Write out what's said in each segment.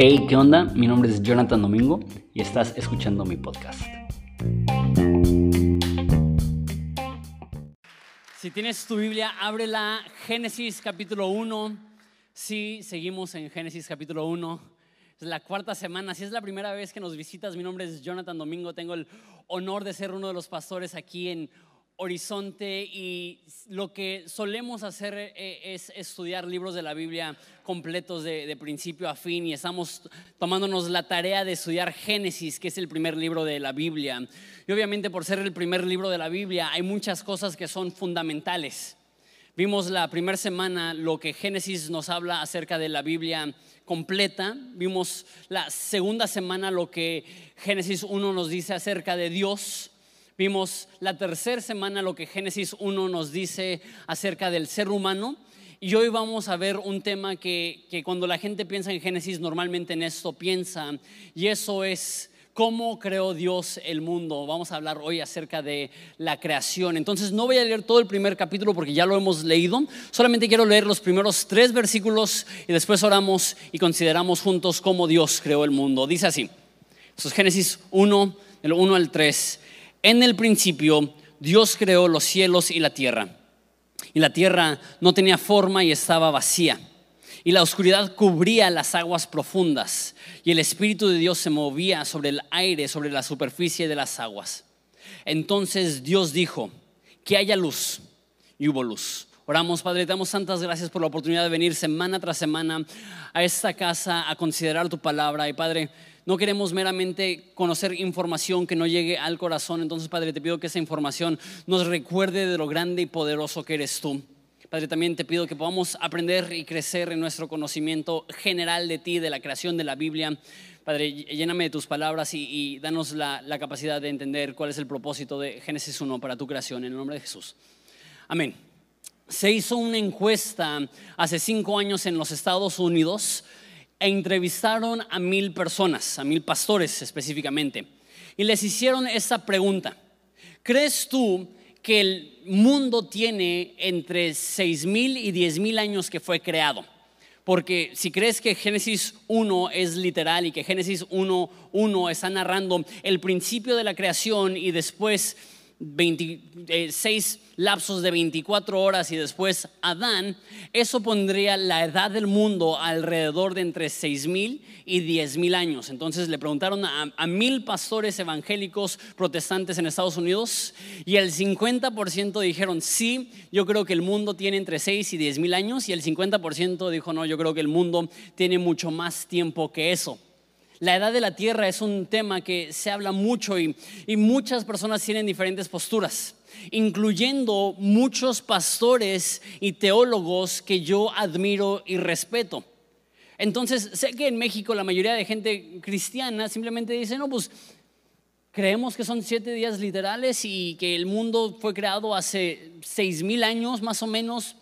Hey, ¿qué onda? Mi nombre es Jonathan Domingo y estás escuchando mi podcast. Si tienes tu Biblia, ábrela Génesis capítulo 1. Sí, seguimos en Génesis capítulo 1. Es la cuarta semana. Si es la primera vez que nos visitas, mi nombre es Jonathan Domingo. Tengo el honor de ser uno de los pastores aquí en Horizonte y lo que solemos hacer eh, es estudiar libros de la Biblia completos de, principio a fin y estamos tomándonos la tarea de estudiar Génesis, que es el primer libro de la Biblia. Y obviamente por ser el primer libro de la Biblia hay muchas cosas que son fundamentales. Vimos la primera semana lo que Génesis nos habla acerca de la Biblia completa. Vimos la segunda semana lo que Génesis 1 nos dice acerca de Dios. Vimos la tercera semana lo que Génesis 1 nos dice acerca del ser humano. Y hoy vamos a ver un tema que, que cuando la gente piensa en Génesis, normalmente en esto piensa, y eso es cómo creó Dios el mundo. Vamos a hablar hoy acerca de la creación. Entonces no voy a leer todo el primer capítulo porque ya lo hemos leído. Solamente quiero leer los primeros tres versículos y después oramos y consideramos juntos cómo Dios creó el mundo. Dice así. Esto es Génesis 1, del 1 al 3. En el principio Dios creó los cielos y la tierra. Y la tierra no tenía forma y estaba vacía. Y la oscuridad cubría las aguas profundas. Y el Espíritu de Dios se movía sobre el aire, sobre la superficie de las aguas. Entonces Dios dijo, que haya luz. Y hubo luz. Oramos, Padre, te damos tantas gracias por la oportunidad de venir semana tras semana a esta casa a considerar tu palabra. Y Padre, no queremos meramente conocer información que no llegue al corazón. Entonces, Padre, te pido que esa información nos recuerde de lo grande y poderoso que eres tú. Padre, también te pido que podamos aprender y crecer en nuestro conocimiento general de ti, de la creación de la Biblia. Padre, lléname de tus palabras y, danos la, la, capacidad de entender cuál es el propósito de Génesis 1 para tu creación, en el nombre de Jesús. Amén. Se hizo una encuesta hace cinco años en los Estados Unidos e entrevistaron a mil personas, a mil pastores específicamente, y les hicieron esta pregunta. ¿Crees tú que el mundo tiene entre seis mil y diez mil años que fue creado? Porque si crees que Génesis 1 es literal y que Génesis 1.1 está narrando el principio de la creación y después 26 eh, lapsos de 24 horas y después Adán, eso pondría la edad del mundo alrededor de entre 6 mil y 10 mil años. Entonces le preguntaron a, mil pastores evangélicos protestantes en Estados Unidos y el 50% dijeron sí, yo creo que el mundo tiene entre 6 y 10 mil años y el 50% dijo no, yo creo que el mundo tiene mucho más tiempo que eso. La edad de la tierra es un tema que se habla mucho y, muchas personas tienen diferentes posturas, incluyendo muchos pastores y teólogos que yo admiro y respeto. Entonces, sé que en México la mayoría de gente cristiana simplemente dice, no, pues creemos que son siete días literales y que el mundo fue creado hace seis mil años más o menos,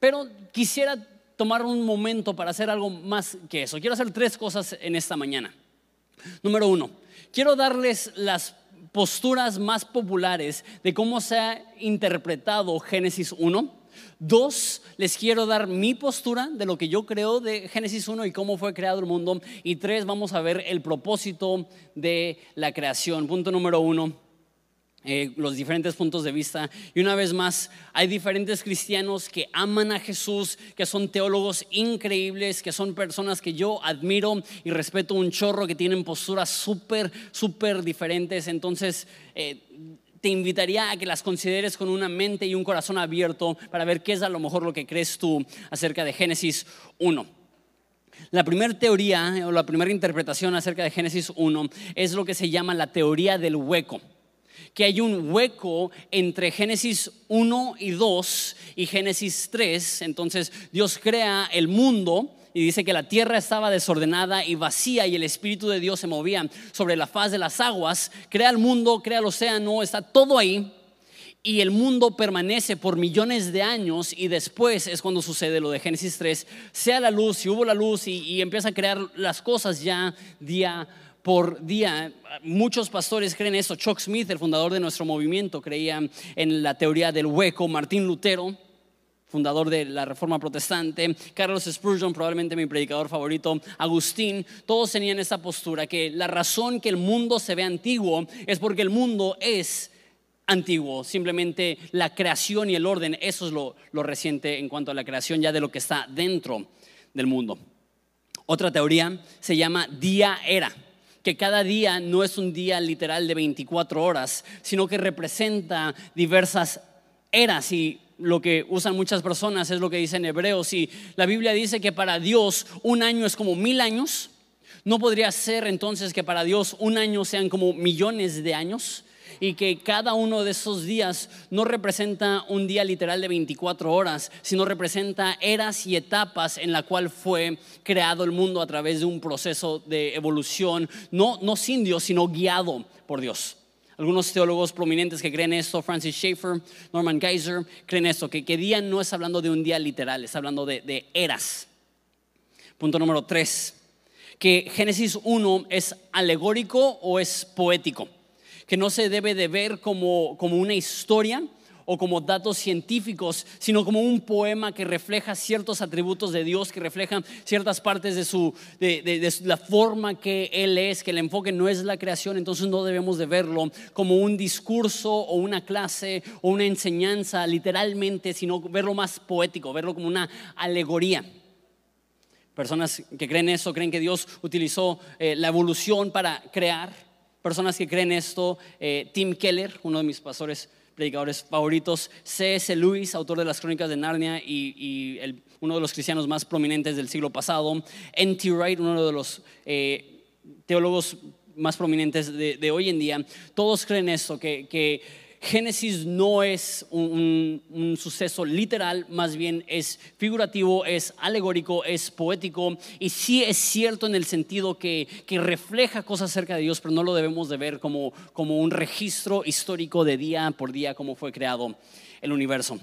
pero quisiera tomar un momento para hacer algo más que eso. Quiero hacer tres cosas en esta mañana. Número uno, quiero darles las posturas más populares de cómo se ha interpretado Génesis 1. Dos, les quiero dar mi postura de lo que yo creo de Génesis 1 y cómo fue creado el mundo. Y tres, vamos a ver el propósito de la creación. Punto número uno, eh, los diferentes puntos de vista. Y una vez más, hay diferentes cristianos que aman a Jesús, que son teólogos increíbles, que son personas que yo admiro y respeto un chorro, que tienen posturas súper, súper diferentes. Entonces, eh, te invitaría a que las consideres con una mente y un corazón abierto para ver qué es a lo mejor lo que crees tú acerca de Génesis 1. La primera teoría o la primera interpretación acerca de Génesis 1 es lo que se llama la teoría del hueco que hay un hueco entre Génesis 1 y 2 y Génesis 3. Entonces Dios crea el mundo y dice que la tierra estaba desordenada y vacía y el Espíritu de Dios se movía sobre la faz de las aguas. Crea el mundo, crea el océano, está todo ahí. Y el mundo permanece por millones de años y después es cuando sucede lo de Génesis 3. Sea la luz, y hubo la luz y, empieza a crear las cosas ya día por día. Muchos pastores creen eso. Chuck Smith, el fundador de nuestro movimiento, creía en la teoría del hueco. Martín Lutero fundador de la Reforma Protestante, Carlos Spurgeon, probablemente mi predicador favorito, Agustín, todos tenían esa postura que la razón que el mundo se ve antiguo es porque el mundo es antiguo, simplemente la creación y el orden, eso es lo, lo reciente en cuanto a la creación ya de lo que está dentro del mundo. Otra teoría se llama día-era que cada día no es un día literal de 24 horas, sino que representa diversas eras y lo que usan muchas personas es lo que dice en Hebreos. Y la Biblia dice que para Dios un año es como mil años. ¿No podría ser entonces que para Dios un año sean como millones de años? Y que cada uno de esos días no representa un día literal de 24 horas, sino representa eras y etapas en la cual fue creado el mundo a través de un proceso de evolución, no, no sin Dios, sino guiado por Dios. Algunos teólogos prominentes que creen esto, Francis Schaeffer, Norman Geiser, creen esto, que, que día no es hablando de un día literal, es hablando de, de eras. Punto número tres, que Génesis 1 es alegórico o es poético, que no se debe de ver como, como una historia, o como datos científicos, sino como un poema que refleja ciertos atributos de Dios, que refleja ciertas partes de, su, de, la forma que Él es, que el enfoque no es la creación, entonces no debemos de verlo como un discurso o una clase o una enseñanza literalmente, sino verlo más poético, verlo como una alegoría. Personas que creen eso, creen que Dios utilizó eh, la evolución para crear. Personas que creen esto, eh, Tim Keller, uno de mis pastores predicadores favoritos, C.S. Lewis, autor de las Crónicas de Narnia y, uno de los cristianos más prominentes del siglo pasado, N.T. Wright, uno de los eh, teólogos más prominentes de, hoy en día, todos creen esto, que, que Génesis no es un, suceso literal, más bien es figurativo, es alegórico, es poético y sí es cierto en el sentido que, refleja cosas acerca de Dios, pero no lo debemos de ver como, como un registro histórico de día por día como fue creado el universo.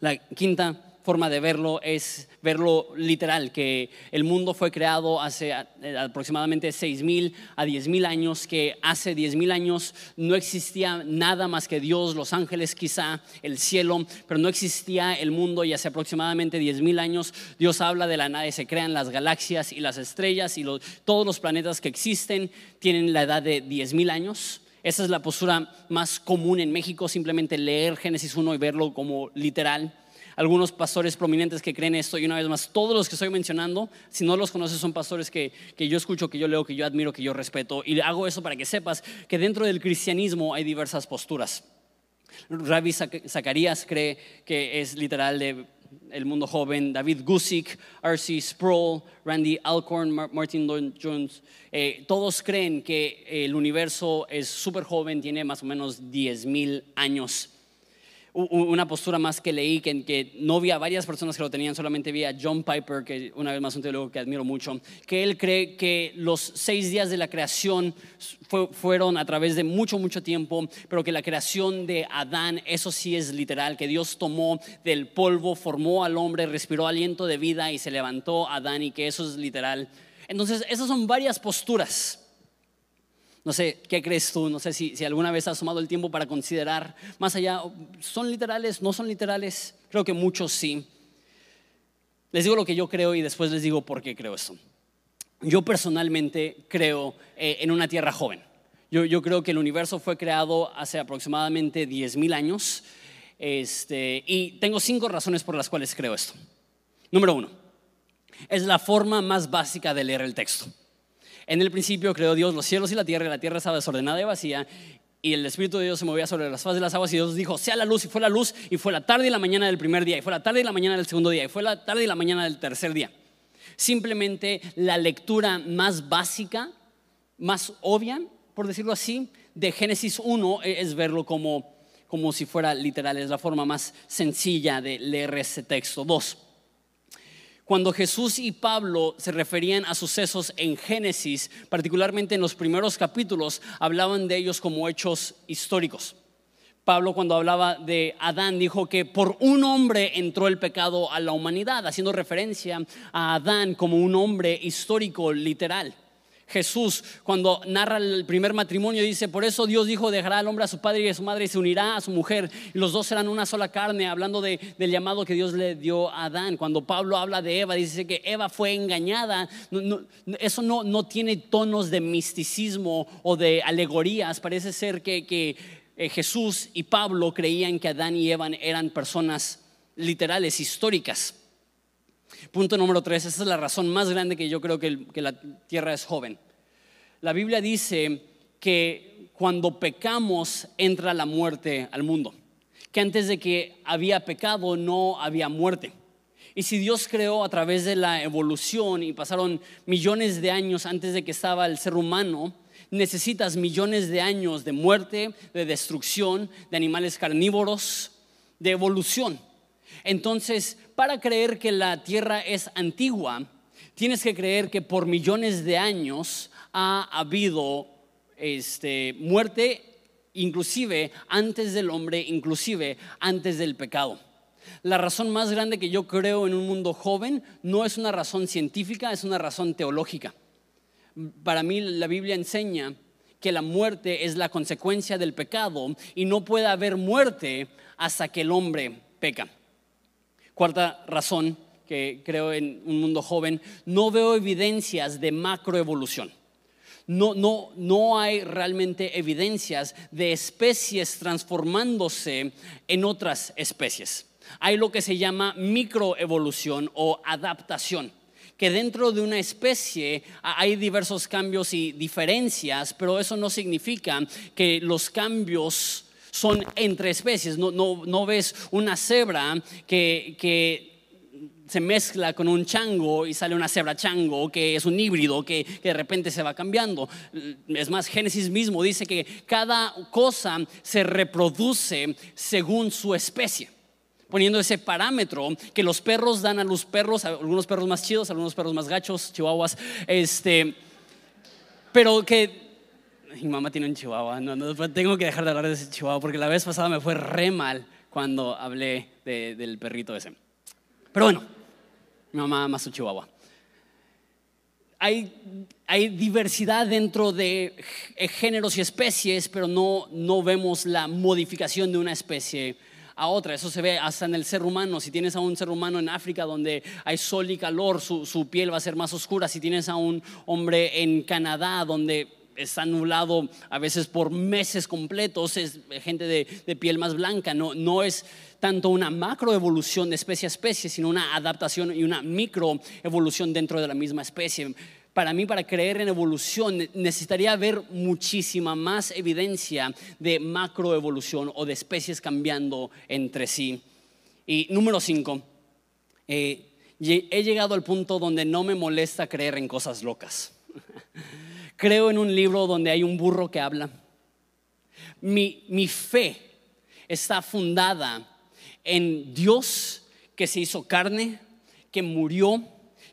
La quinta forma de verlo es verlo literal, que el mundo fue creado hace eh, aproximadamente 6.000 a 10.000 años, que hace 10.000 años no existía nada más que Dios, los ángeles quizá, el cielo, pero no existía el mundo y hace aproximadamente 10.000 años Dios habla de la nada y se crean las galaxias y las estrellas y todos los planetas que existen tienen la edad de 10.000 años. Esa es la postura más común en México, simplemente leer Génesis 1 y verlo como literal algunos pastores prominentes que creen esto y una vez más, todos los que estoy mencionando, si no los conoces, son pastores que, que yo escucho, que yo leo, que yo admiro, que yo respeto. Y hago eso para que sepas que dentro del cristianismo hay diversas posturas. Rabbi Zacarías cree que es literal de el mundo joven, David Gusick, R.C. Sproul, Randy Alcorn, Martin Lloyd Jones, eh, todos creen que el universo es súper joven, tiene más o menos 10.000 años una postura más que leí, que, que no vi a varias personas que lo tenían, solamente vi a John Piper, que una vez más un teólogo que admiro mucho, que él cree que los seis días de la creación fueron a través de mucho, mucho tiempo, pero que la creación de Adán, eso sí es literal, que Dios tomó del polvo, formó al hombre, respiró aliento de vida y se levantó Adán y que eso es literal. Entonces, esas son varias posturas no sé, ¿qué crees tú? No sé si, si alguna vez has tomado el tiempo para considerar más allá, ¿son literales? ¿No son literales? Creo que muchos sí. Les digo lo que yo creo y después les digo por qué creo esto. Yo personalmente creo eh, en una tierra joven. Yo, yo, creo que el universo fue creado hace aproximadamente 10.000 años este, y tengo cinco razones por las cuales creo esto. Número uno, es la forma más básica de leer el texto. En el principio creó Dios los cielos y la tierra, y la tierra estaba desordenada y vacía, y el Espíritu de Dios se movía sobre las fases de las aguas, y Dios dijo, sea la luz, y fue la luz, y fue la tarde y la mañana del primer día, y fue la tarde y la mañana del segundo día, y fue la tarde y la mañana del tercer día. Simplemente la lectura más básica, más obvia, por decirlo así, de Génesis 1 es verlo como, como si fuera literal, es la forma más sencilla de leer ese texto. Dos, cuando Jesús y Pablo se referían a sucesos en Génesis, particularmente en los primeros capítulos, hablaban de ellos como hechos históricos. Pablo cuando hablaba de Adán dijo que por un hombre entró el pecado a la humanidad, haciendo referencia a Adán como un hombre histórico, literal. Jesús, cuando narra el primer matrimonio, dice, por eso Dios dijo, dejará al hombre a su padre y a su madre y se unirá a su mujer, y los dos serán una sola carne, hablando del llamado que Dios le dio a Adán. Cuando Pablo habla de Eva, dice que Eva fue engañada. eso no, no, tiene tonos de misticismo o de alegorías, parece ser que, que eh, Jesús y Pablo creían que Adán y Eva eran personas literales, históricas. Punto número tres, esa es la razón más grande que yo creo que, la tierra es joven. La Biblia dice que cuando pecamos entra la muerte al mundo, que antes de que había pecado no había muerte. Y si Dios creó a través de la evolución y pasaron millones de años antes de que estaba el ser humano, necesitas millones de años de muerte, de destrucción, de animales carnívoros, de evolución. Entonces, para creer que la Tierra es antigua, tienes que creer que por millones de años ha habido este, muerte, inclusive antes del hombre, inclusive antes del pecado. La razón más grande que yo creo en un mundo joven no es una razón científica, es una razón teológica. Para mí la Biblia enseña que la muerte es la consecuencia del pecado y no puede haber muerte hasta que el hombre peca. Cuarta razón que creo en un mundo joven, no veo evidencias de macroevolución. No, no, no hay realmente evidencias de especies transformándose en otras especies. Hay lo que se llama microevolución o adaptación que dentro de una especie hay diversos cambios y diferencias, pero eso no significa que los cambios son entre especies. No, no, ves una cebra que, que se mezcla con un chango y sale una cebra chango, que es un híbrido, que, que, de repente se va cambiando. Es más, Génesis mismo dice que cada cosa se reproduce según su especie. Poniendo ese parámetro que los perros dan a los perros, algunos perros más chidos, algunos perros más gachos, chihuahuas, este, pero que mi mamá tiene un chihuahua. No, no, tengo que dejar de hablar de ese chihuahua porque la vez pasada me fue re mal cuando hablé del perrito ese. Pero bueno, mi mamá ama su chihuahua. Hay, hay, diversidad dentro de géneros y especies, pero no, no vemos la modificación de una especie a otra. Eso se ve hasta en el ser humano. Si tienes a un ser humano en África donde hay sol y calor, su, su piel va a ser más oscura. Si tienes a un hombre en Canadá donde está nublado a veces por meses completos, es gente de, piel más blanca, no, no es tanto una macroevolución de especie a especie, sino una adaptación y una microevolución dentro de la misma especie. Para mí, para creer en evolución, necesitaría haber muchísima más evidencia de macroevolución o de especies cambiando entre sí. Y número cinco, eh, he llegado al punto donde no me molesta creer en cosas locas. Creo en un libro donde hay un burro que habla. Mi, mi fe está fundada en Dios que se hizo carne, que murió,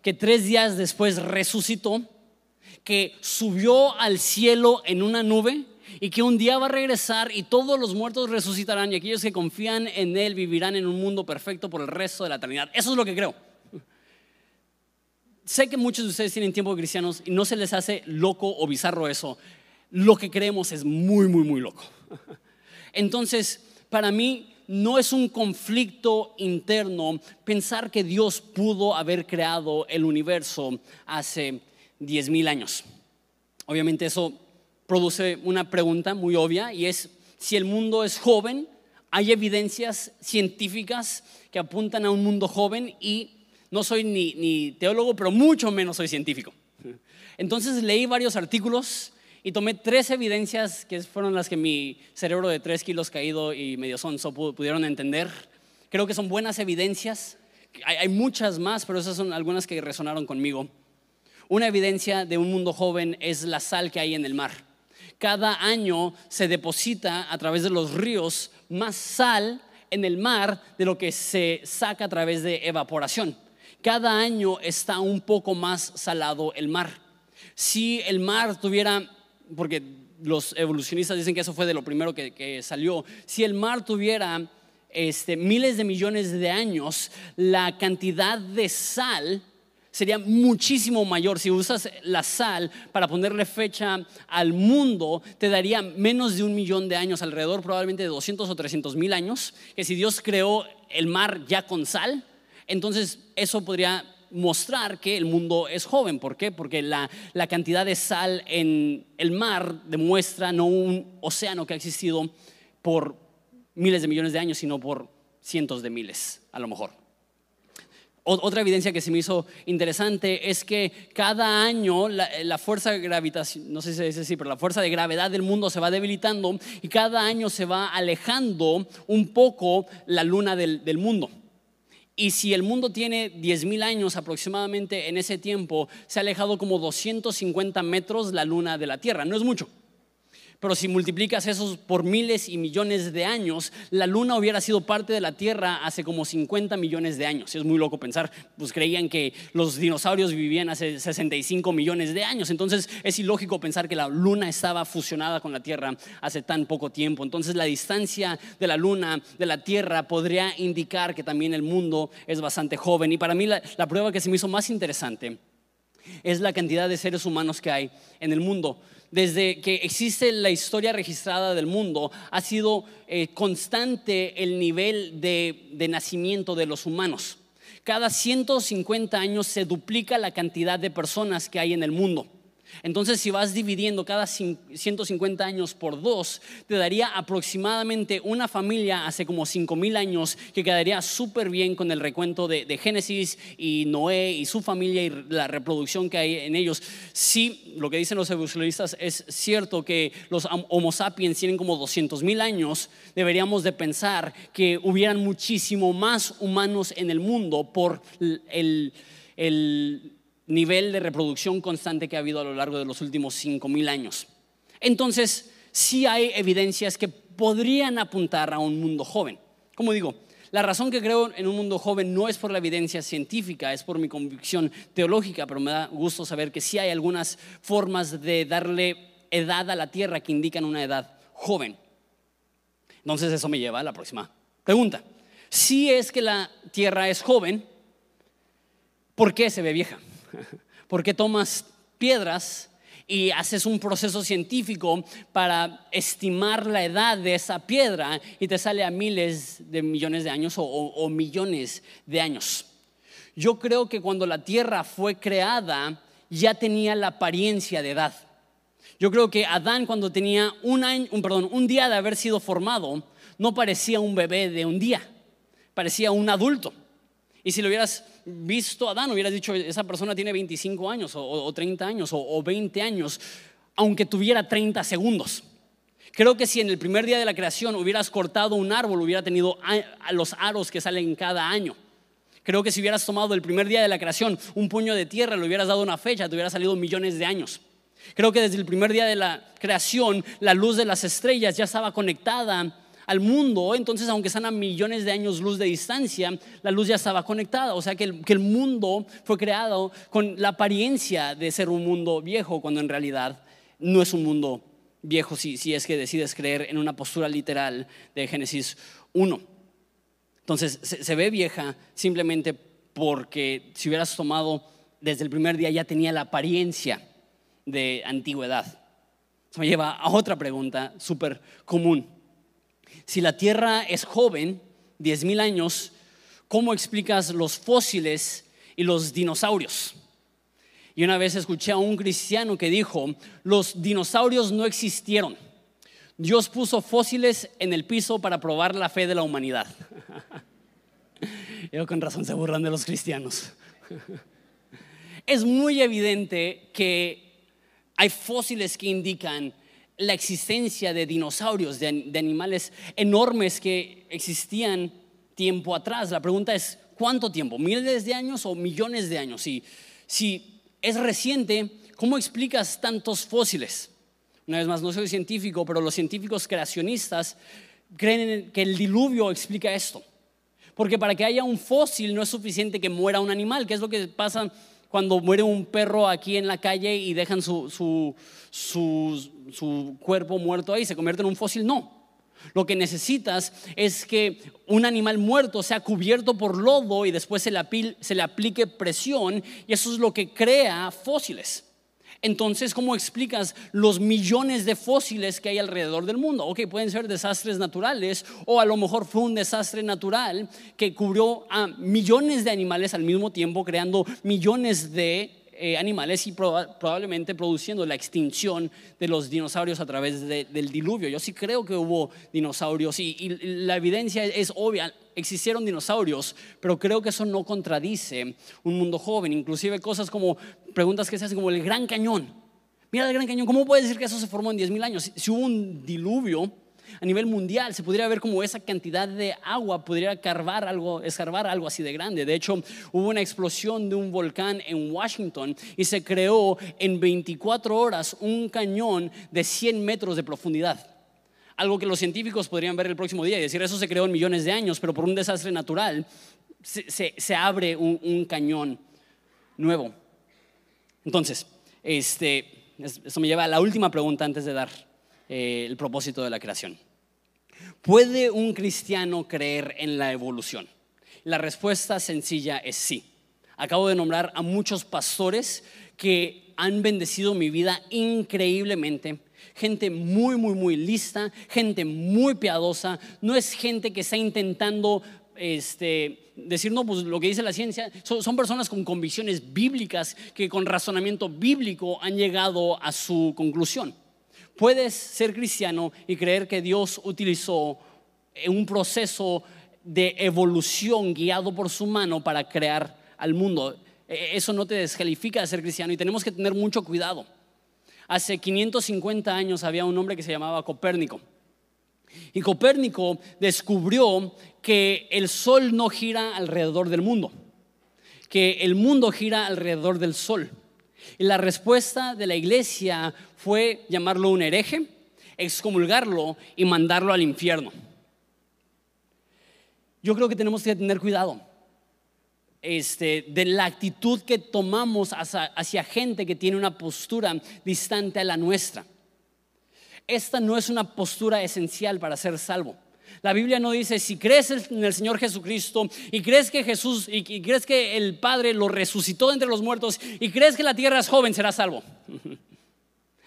que tres días después resucitó, que subió al cielo en una nube y que un día va a regresar y todos los muertos resucitarán y aquellos que confían en Él vivirán en un mundo perfecto por el resto de la eternidad. Eso es lo que creo sé que muchos de ustedes tienen tiempo de cristianos y no se les hace loco o bizarro eso. Lo que creemos es muy, muy, muy loco. Entonces, para mí no es un conflicto interno pensar que Dios pudo haber creado el universo hace 10 mil años. Obviamente eso produce una pregunta muy obvia y es si el mundo es joven, hay evidencias científicas que apuntan a un mundo joven y no soy ni, teólogo, pero mucho menos soy científico. Entonces leí varios artículos y tomé tres evidencias que fueron las que mi cerebro de tres kilos caído y medio sonso pudieron entender. Creo que son buenas evidencias. Hay, muchas más, pero esas son algunas que resonaron conmigo. Una evidencia de un mundo joven es la sal que hay en el mar. Cada año se deposita a través de los ríos más sal en el mar de lo que se saca a través de evaporación cada año está un poco más salado el mar. Si el mar tuviera, porque los evolucionistas dicen que eso fue de lo primero que, salió, si el mar tuviera este, miles de millones de años, la cantidad de sal sería muchísimo mayor. Si usas la sal para ponerle fecha al mundo, te daría menos de un millón de años, alrededor probablemente de 200 o 300 mil años, que si Dios creó el mar ya con sal, entonces eso podría mostrar que el mundo es joven. ¿Por qué? Porque la, la cantidad de sal en el mar demuestra no un océano que ha existido por miles de millones de años, sino por cientos de miles, a lo mejor. Otra evidencia que se me hizo interesante es que cada año la, fuerza gravitación, no sé si se dice así, pero la fuerza de gravedad del mundo se va debilitando y cada año se va alejando un poco la luna del, del mundo. Y si el mundo tiene 10.000 años aproximadamente en ese tiempo, se ha alejado como 250 metros la luna de la Tierra. No es mucho. Pero si multiplicas esos por miles y millones de años, la luna hubiera sido parte de la Tierra hace como 50 millones de años. Es muy loco pensar, pues creían que los dinosaurios vivían hace 65 millones de años. Entonces es ilógico pensar que la luna estaba fusionada con la Tierra hace tan poco tiempo. Entonces la distancia de la luna de la Tierra podría indicar que también el mundo es bastante joven. Y para mí la, la prueba que se me hizo más interesante es la cantidad de seres humanos que hay en el mundo desde que existe la historia registrada del mundo, ha sido eh, constante el nivel de, de nacimiento de los humanos. Cada 150 años se duplica la cantidad de personas que hay en el mundo. Entonces, si vas dividiendo cada 150 años por dos, te daría aproximadamente una familia hace como 5000 años que quedaría súper bien con el recuento de, Génesis y Noé y su familia y la reproducción que hay en ellos. Sí, lo que dicen los evolucionistas es cierto que los Homo sapiens tienen como 200 mil años, deberíamos de pensar que hubieran muchísimo más humanos en el mundo por el, el nivel de reproducción constante que ha habido a lo largo de los últimos 5.000 años. Entonces, sí hay evidencias que podrían apuntar a un mundo joven. Como digo, la razón que creo en un mundo joven no es por la evidencia científica, es por mi convicción teológica, pero me da gusto saber que sí hay algunas formas de darle edad a la tierra que indican una edad joven. Entonces eso me lleva a la próxima pregunta. Si es que la tierra es joven, ¿por qué se ve vieja? Porque tomas piedras y haces un proceso científico para estimar la edad de esa piedra y te sale a miles de millones de años o, millones de años. Yo creo que cuando la Tierra fue creada ya tenía la apariencia de edad. Yo creo que Adán cuando tenía un, año, un, perdón, un día de haber sido formado no parecía un bebé de un día, parecía un adulto. Y si lo hubieras visto a Adán, hubieras dicho, esa persona tiene 25 años o, 30 años o, 20 años, aunque tuviera 30 segundos. Creo que si en el primer día de la creación hubieras cortado un árbol, hubiera tenido los aros que salen cada año. Creo que si hubieras tomado el primer día de la creación un puño de tierra, le hubieras dado una fecha, te hubiera salido millones de años. Creo que desde el primer día de la creación, la luz de las estrellas ya estaba conectada al mundo, entonces aunque están a millones de años luz de distancia, la luz ya estaba conectada. O sea que el, mundo fue creado con la apariencia de ser un mundo viejo, cuando en realidad no es un mundo viejo si, si es que decides creer en una postura literal de Génesis 1. Entonces se, se ve vieja simplemente porque si hubieras tomado desde el primer día ya tenía la apariencia de antigüedad. Eso me lleva a otra pregunta súper común. Si la Tierra es joven, 10.000 años, ¿cómo explicas los fósiles y los dinosaurios? Y una vez escuché a un cristiano que dijo, los dinosaurios no existieron. Dios puso fósiles en el piso para probar la fe de la humanidad. Yo con razón se burlan de los cristianos. Es muy evidente que hay fósiles que indican la existencia de dinosaurios, de, animales enormes que existían tiempo atrás. La pregunta es, ¿cuánto tiempo? ¿Miles de años o millones de años? Si, si es reciente, ¿cómo explicas tantos fósiles? Una vez más, no soy científico, pero los científicos creacionistas creen que el diluvio explica esto. Porque para que haya un fósil no es suficiente que muera un animal, que es lo que pasa cuando muere un perro aquí en la calle y dejan su, su, su, cuerpo muerto ahí, se convierte en un fósil. No. Lo que necesitas es que un animal muerto sea cubierto por lodo y después se le, se le aplique presión y eso es lo que crea fósiles. Entonces, ¿cómo explicas los millones de fósiles que hay alrededor del mundo? Ok, pueden ser desastres naturales o a lo mejor fue un desastre natural que cubrió a millones de animales al mismo tiempo, creando millones de eh, animales y probablemente produciendo la extinción de los dinosaurios a través del diluvio. Yo sí creo que hubo dinosaurios y, la evidencia es obvia. Existieron dinosaurios, pero creo que eso no contradice un mundo joven. Inclusive cosas como preguntas que se hacen como el Gran Cañón. Mira el Gran Cañón, ¿cómo puede decir que eso se formó en 10.000 años? Si hubo un diluvio, a nivel mundial. Se podría ver como esa cantidad de agua podría carvar algo, escarbar algo así de grande. De hecho, hubo una explosión de un volcán en Washington y se creó en 24 horas un cañón de 100 metros de profundidad. Algo que los científicos podrían ver el próximo día y decir, eso se creó en millones de años, pero por un desastre natural se, abre un, cañón nuevo. Entonces, este, eso me lleva a la última pregunta antes de dar eh, el propósito de la creación. ¿Puede un cristiano creer en la evolución? La respuesta sencilla es sí. Acabo de nombrar a muchos pastores que han bendecido mi vida increíblemente. Gente muy, muy, muy lista, gente muy piadosa. No es gente que está intentando este, decir, no, pues lo que dice la ciencia, son, personas con convicciones bíblicas que con razonamiento bíblico han llegado a su conclusión. Puedes ser cristiano y creer que Dios utilizó un proceso de evolución guiado por su mano para crear al mundo. E, eso no te descalifica de ser cristiano y tenemos que tener mucho cuidado. Hace 550 años había un hombre que se llamaba Copérnico. Y Copérnico descubrió que el sol no gira alrededor del mundo, que el mundo gira alrededor del sol. Y la respuesta de la iglesia fue llamarlo un hereje, excomulgarlo y mandarlo al infierno. Yo creo que tenemos que tener cuidado este, de la actitud que tomamos hacia, gente que tiene una postura distante a la nuestra. Esta no es una postura esencial para ser salvo. La Biblia no dice si crees en el Señor Jesucristo y crees que Jesús y, crees que el Padre lo resucitó entre los muertos y crees que la tierra es joven, serás salvo.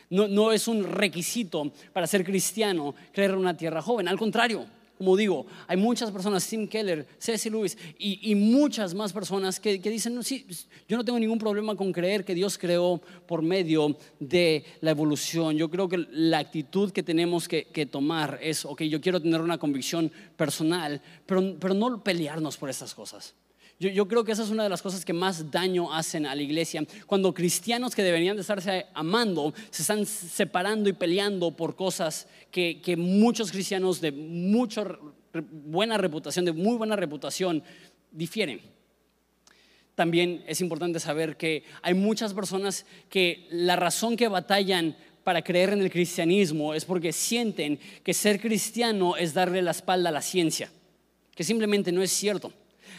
No, no es un requisito para ser cristiano creer en una tierra joven. Al contrario, como digo, hay muchas personas, Tim Keller, Cecil Lewis y, muchas más personas que, dicen, no, sí, yo no tengo ningún problema con creer que Dios creó por medio de la evolución. Yo creo que la actitud que tenemos que, tomar es, ok, yo quiero tener una convicción personal, pero, pero no pelearnos por estas cosas. Yo, creo que esa es una de las cosas que más daño hacen a la iglesia. Cuando cristianos que deberían de estarse amando se están separando y peleando por cosas que, muchos cristianos de mucha buena reputación, de muy buena reputación, difieren. También es importante saber que hay muchas personas que la razón que batallan para creer en el cristianismo es porque sienten que ser cristiano es darle la espalda a la ciencia, que simplemente no es cierto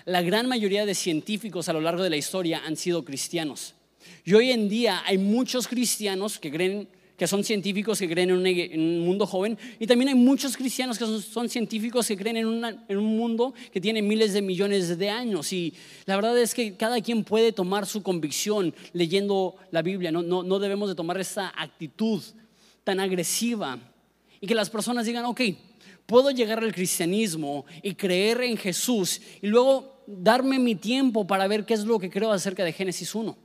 la gran mayoría de científicos a lo largo de la historia han sido cristianos. Y hoy en día hay muchos cristianos que creen que son científicos que creen en un, mundo joven y también hay muchos cristianos que son, científicos que creen en, un mundo que tiene miles de millones de años y la verdad es que cada quien puede tomar su convicción leyendo la Biblia, no, no, no debemos de tomar esta actitud tan agresiva y que las personas digan, ok, puedo llegar al cristianismo y creer en Jesús y luego darme mi tiempo para ver qué es lo que creo acerca de Génesis 1.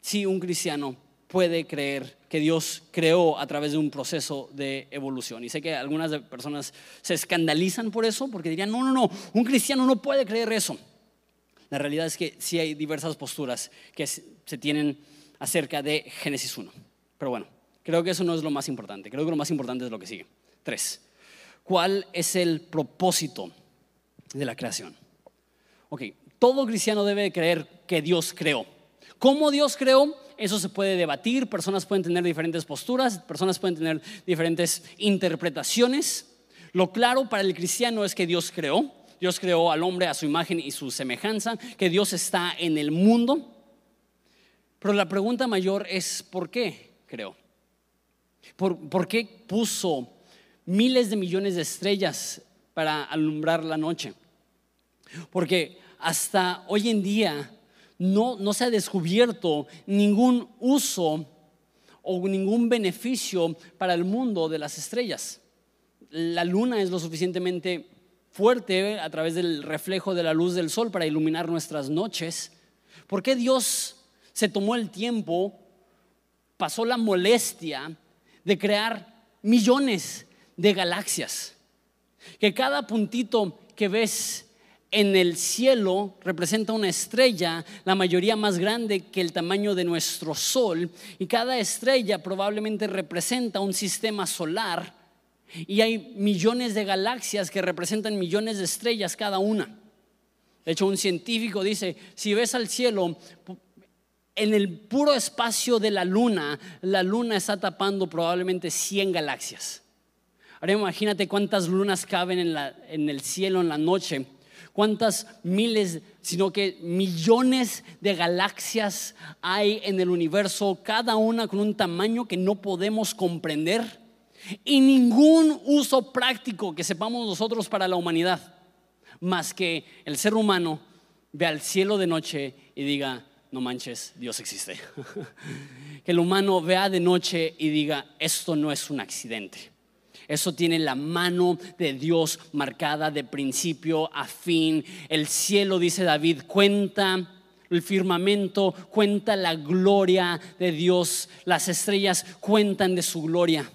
Si un cristiano puede creer que Dios creó a través de un proceso de evolución. Y sé que algunas personas se escandalizan por eso, porque dirían, no, no, no, un cristiano no puede creer eso. La realidad es que sí hay diversas posturas que se tienen acerca de Génesis 1. Pero bueno, creo que eso no es lo más importante. Creo que lo más importante es lo que sigue. Tres. ¿Cuál es el propósito de la creación? Ok, todo cristiano debe creer que Dios creó. ¿Cómo Dios creó? Eso se puede debatir, personas pueden tener diferentes posturas, personas pueden tener diferentes interpretaciones. Lo claro para el cristiano es que Dios creó. Dios creó al hombre a su imagen y su semejanza, que Dios está en el mundo. Pero la pregunta mayor es, ¿por qué creó? ¿Por, por qué puso miles de millones de estrellas para alumbrar la noche. Porque hasta hoy en día no, no se ha descubierto ningún uso o ningún beneficio para el mundo de las estrellas. La luna es lo suficientemente fuerte a través del reflejo de la luz del sol para iluminar nuestras noches. ¿Por qué Dios se tomó el tiempo, pasó la molestia de crear millones de galaxias? Que cada puntito que ves en el cielo representa una estrella, la mayoría más grande que el tamaño de nuestro sol, y cada estrella probablemente representa un sistema solar, y hay millones de galaxias que representan millones de estrellas cada una. De hecho, un científico dice, si ves al cielo, en el puro espacio de la luna, la luna está tapando probablemente 100 galaxias. Ahora imagínate cuántas lunas caben en, el cielo en la noche cuántas miles, sino que millones de galaxias hay en el universo, cada una con un tamaño que no podemos comprender y ningún uso práctico que sepamos nosotros para la humanidad, más que el ser humano ve al cielo de noche y diga, no manches, Dios existe. que el humano vea de noche y diga, esto no es un accidente. Eso tiene la mano de Dios marcada de principio a fin. El cielo, dice David, cuenta el firmamento, cuenta la gloria de Dios. Las estrellas cuentan de su gloria.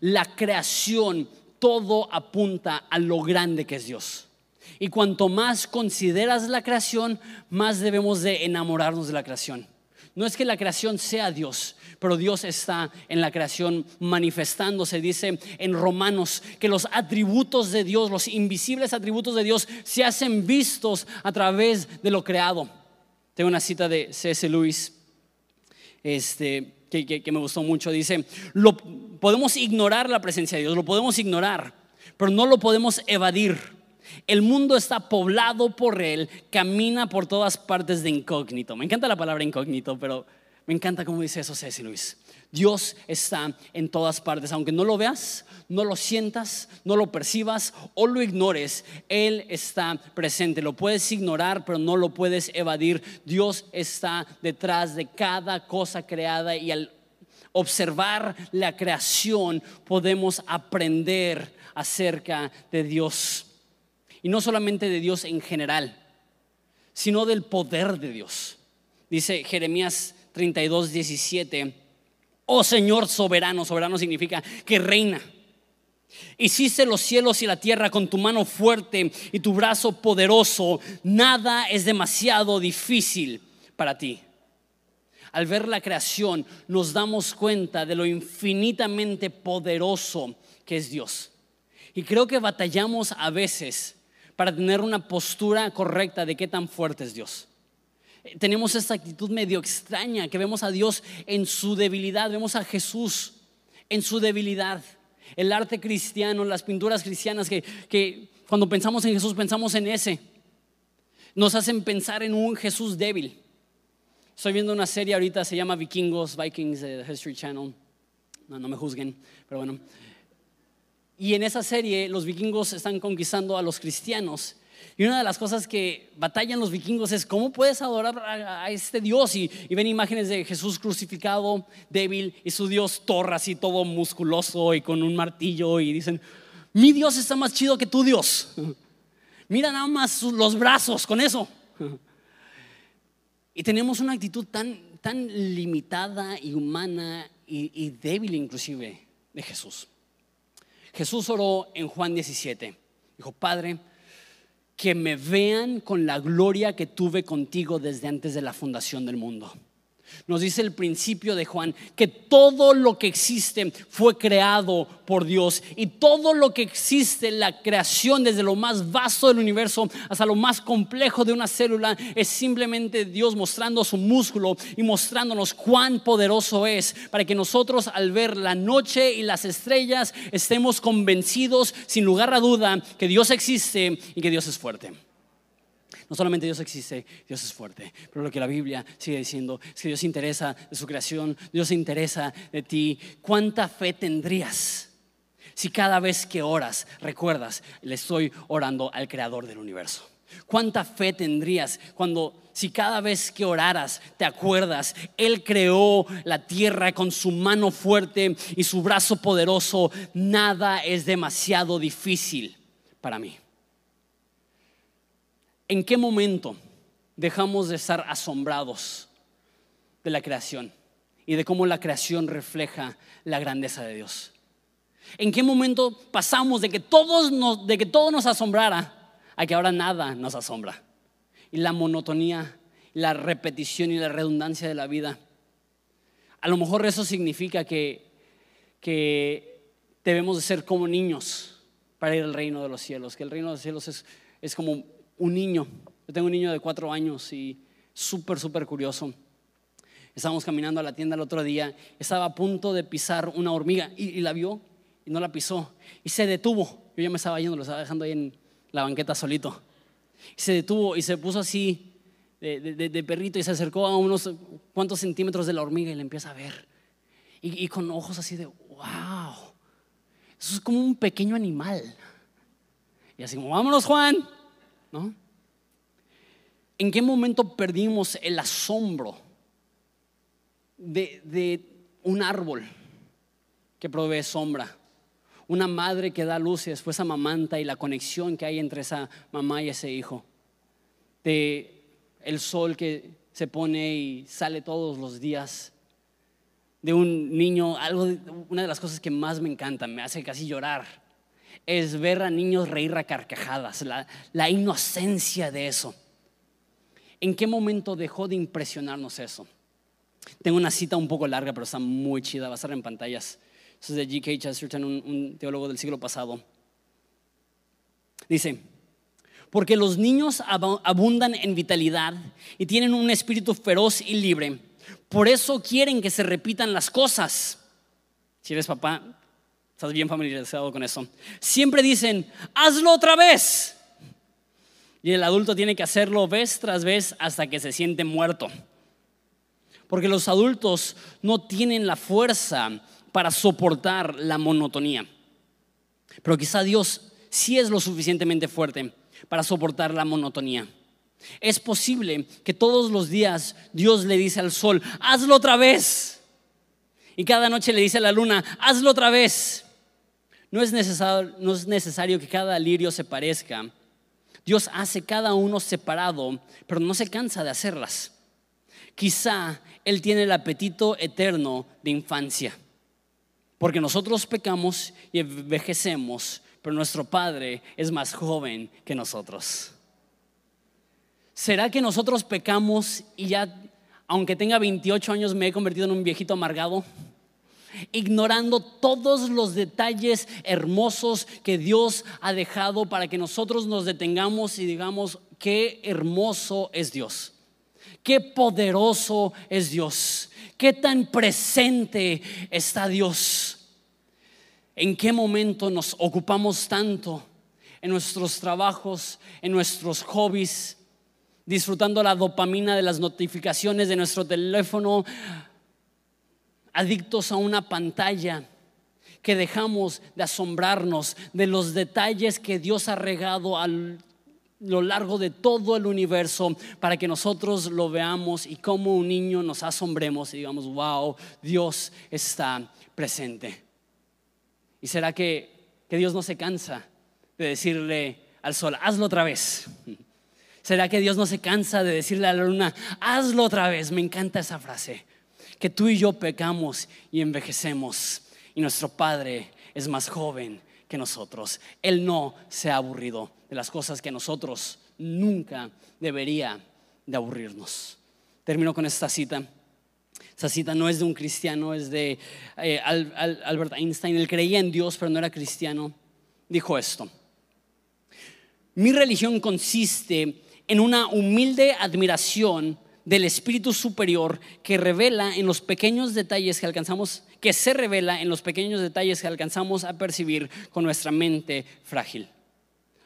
La creación, todo apunta a lo grande que es Dios. Y cuanto más consideras la creación, más debemos de enamorarnos de la creación. No es que la creación sea Dios, pero Dios está en la creación manifestándose. Dice en Romanos que los atributos de Dios, los invisibles atributos de Dios, se hacen vistos a través de lo creado. Tengo una cita de C.S. Lewis este, que, me gustó mucho. Dice, lo, podemos ignorar la presencia de Dios, lo podemos ignorar, pero no lo podemos evadir. El mundo está poblado por Él, camina por todas partes de incógnito. Me encanta la palabra incógnito, pero me encanta cómo dice eso Ceci Luis. Dios está en todas partes, aunque no lo veas, no lo sientas, no lo percibas o lo ignores, Él está presente. Lo puedes ignorar, pero no lo puedes evadir. Dios está detrás de cada cosa creada y al observar la creación podemos aprender acerca de Dios. Y no solamente de Dios en general, sino del poder de Dios. Dice Jeremías 32, 17, oh Señor soberano, soberano significa que reina. Hiciste los cielos y la tierra con tu mano fuerte y tu brazo poderoso. Nada es demasiado difícil para ti. Al ver la creación nos damos cuenta de lo infinitamente poderoso que es Dios. Y creo que batallamos a veces para tener una postura correcta de qué tan fuerte es Dios. Tenemos esta actitud medio extraña que vemos a Dios en su debilidad, vemos a Jesús en su debilidad. El arte cristiano, las pinturas cristianas que, que cuando pensamos en Jesús pensamos en ese. Nos hacen pensar en un Jesús débil. Estoy viendo una serie ahorita, se llama Vikingos, Vikings, de History Channel. No, no me juzguen, pero bueno. Y en esa serie los vikingos están conquistando a los cristianos. Y una de las cosas que batallan los vikingos es cómo puedes adorar a, este Dios. Y, ven imágenes de Jesús crucificado, débil, y su Dios torra así todo musculoso y con un martillo. Y dicen, mi Dios está más chido que tu Dios. Mira nada más los brazos con eso. Y tenemos una actitud tan, tan limitada y humana y débil inclusive de Jesús. Jesús oró en Juan 17. Dijo, Padre, que me vean con la gloria que tuve contigo desde antes de la fundación del mundo. Nos dice el principio de Juan que todo lo que existe fue creado por Dios y todo lo que existe, la creación desde lo más vasto del universo hasta lo más complejo de una célula, es simplemente Dios mostrando su músculo y mostrándonos cuán poderoso es para que nosotros al ver la noche y las estrellas estemos convencidos sin lugar a duda que Dios existe y que Dios es fuerte. No solamente Dios existe, Dios es fuerte, pero lo que la Biblia sigue diciendo es que Dios se interesa de su creación, Dios se interesa de ti. ¿Cuánta fe tendrías Si cada vez que oras recuerdas, le estoy orando al creador del universo. ¿Cuánta fe tendrías cuando si cada vez que oraras te acuerdas, Él creó la tierra con su mano fuerte y su brazo poderoso? Nada es demasiado difícil para mí. ¿En qué momento dejamos de estar asombrados de la creación y de cómo la creación refleja la grandeza de Dios? ¿En qué momento pasamos de que, todos nos, de que todo nos asombrara a que ahora nada nos asombra. Y la monotonía, la repetición y la redundancia de la vida. A lo mejor eso significa que, que debemos de ser como niños para ir al reino de los cielos, que el reino de los cielos es, es como un niño. Yo tengo un niño de cuatro años y súper, súper curioso. Estábamos caminando a la tienda el otro día, estaba a punto de pisar una hormiga y, y la vio y no la pisó y se detuvo. Yo ya me estaba yendo, lo estaba dejando ahí en, la banqueta solito. se detuvo y se puso así de, perrito y se acercó a unos cuantos centímetros de la hormiga y le empieza a ver. Y, con ojos así de, wow, eso es como un pequeño animal. Y así como, vámonos Juan, ¿no? ¿En qué momento perdimos el asombro de, un árbol que provee sombra? una madre que da luz y después amamanta y la conexión que hay entre esa mamá y ese hijo. De el sol que se pone y sale todos los días. De un niño, algo, una de las cosas que más me encanta, me hace casi llorar, es ver a niños reír a carcajadas, la, inocencia de eso. ¿En qué momento dejó de impresionarnos eso? Tengo una cita un poco larga, pero está muy chida, va a estar en pantallas es de G.K. Chesterton, un, teólogo del siglo pasado. Dice, porque los niños abundan en vitalidad y tienen un espíritu feroz y libre. Por eso quieren que se repitan las cosas. Si eres papá, estás bien familiarizado con eso. Siempre dicen, hazlo otra vez. Y el adulto tiene que hacerlo vez tras vez hasta que se siente muerto. Porque los adultos no tienen la fuerza para soportar la monotonía. Pero quizá Dios sí es lo suficientemente fuerte para soportar la monotonía. Es posible que todos los días Dios le dice al sol, hazlo otra vez. Y cada noche le dice a la luna, hazlo otra vez. No es necesario, no es necesario que cada lirio se parezca. Dios hace cada uno separado, pero no se cansa de hacerlas. Quizá Él tiene el apetito eterno de infancia. Porque nosotros pecamos y envejecemos, pero nuestro Padre es más joven que nosotros. ¿Será que nosotros pecamos y ya, aunque tenga 28 años, me he convertido en un viejito amargado? Ignorando todos los detalles hermosos que Dios ha dejado para que nosotros nos detengamos y digamos, qué hermoso es Dios, qué poderoso es Dios, ¿Qué tan presente está Dios? ¿En qué momento nos ocupamos tanto en nuestros trabajos, en nuestros hobbies, disfrutando la dopamina de las notificaciones de nuestro teléfono, adictos a una pantalla? que dejamos de asombrarnos de los detalles que Dios ha regado al lo largo de todo el universo para que nosotros lo veamos y como un niño nos asombremos y digamos, wow, Dios está presente. ¿Y será que, que Dios no se cansa de decirle al sol, hazlo otra vez? ¿Será que Dios no se cansa de decirle a la luna, hazlo otra vez? Me encanta esa frase. Que tú y yo pecamos y envejecemos y nuestro Padre es más joven que nosotros. Él no se ha aburrido de las cosas que nosotros nunca debería de aburrirnos. Termino con esta cita. Esta cita no es de un cristiano, es de eh, Albert Einstein. Él creía en Dios, pero no era cristiano. Dijo esto. Mi religión consiste en una humilde admiración del espíritu superior que revela en los pequeños detalles que alcanzamos, que se revela en los pequeños detalles que alcanzamos a percibir con nuestra mente frágil.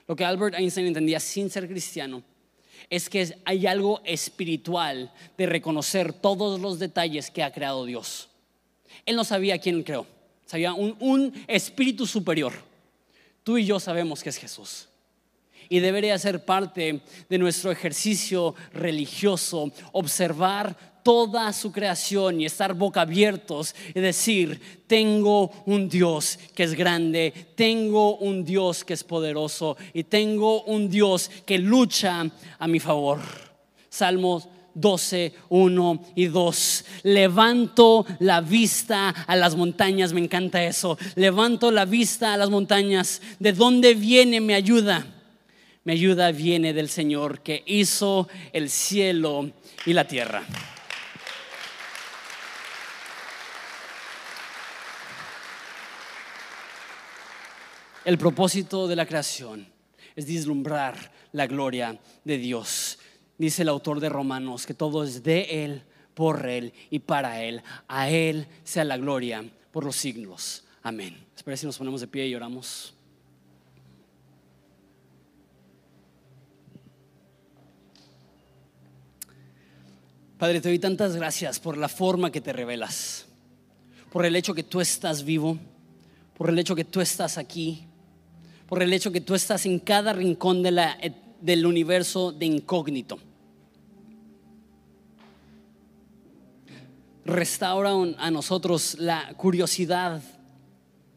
Lo que Albert Einstein entendía sin ser cristiano es que hay algo espiritual de reconocer todos los detalles que ha creado Dios. Él no sabía quién creó, había un, un espíritu superior. Tú y yo sabemos que es Jesús. Y debería ser parte de nuestro ejercicio religioso, observar toda su creación y estar boca abiertos y decir, tengo un Dios que es grande, tengo un Dios que es poderoso y tengo un Dios que lucha a mi favor. Salmos 12, 1 y 2. Levanto la vista a las montañas, me encanta eso. Levanto la vista a las montañas. ¿De dónde viene mi ayuda? Mi ayuda viene del Señor que hizo el cielo y la tierra. El propósito de la creación es vislumbrar la gloria de Dios. Dice el autor de Romanos que todo es de Él, por Él y para Él. A Él sea la gloria por los siglos. Amén. Espera si nos ponemos de pie y oramos. Padre, te doy tantas gracias por la forma que te revelas, por el hecho que tú estás vivo, por el hecho que tú estás aquí, por el hecho que tú estás en cada rincón la, del universo de incógnito. Restaura a nosotros la curiosidad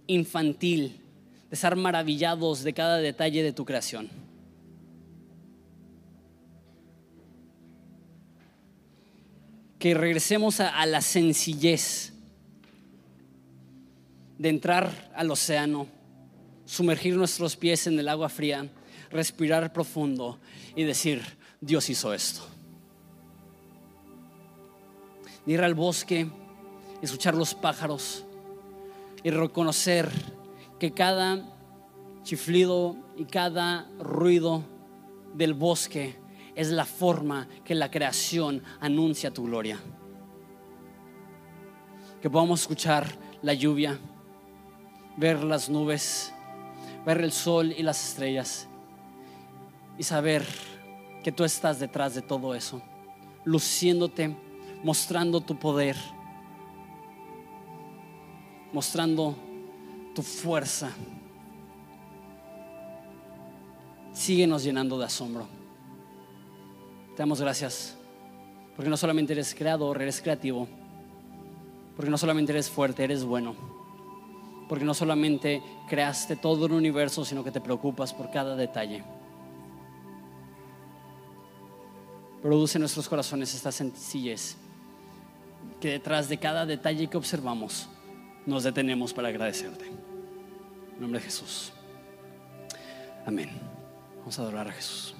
infantil de estar maravillados de cada detalle de tu creación. Que regresemos a, la sencillez de entrar al océano, sumergir nuestros pies en el agua fría, respirar profundo y decir, Dios hizo esto. Ir al bosque, escuchar los pájaros y reconocer que cada chiflido y cada ruido del bosque es la forma que la creación anuncia tu gloria. Que podamos escuchar la lluvia, ver las nubes, ver el sol y las estrellas y saber que tú estás detrás de todo eso, luciéndote, mostrando tu poder, mostrando tu fuerza. Síguenos llenando de asombro. Te damos gracias porque no solamente eres creador, eres creativo, porque no solamente eres fuerte, eres bueno porque no solamente creaste todo el universo, sino que te preocupas por cada detalle. Produce en nuestros corazones esta sencillez, que detrás de cada detalle que observamos, nos detenemos para agradecerte. En nombre de Jesús. Amén. Vamos a adorar a Jesús.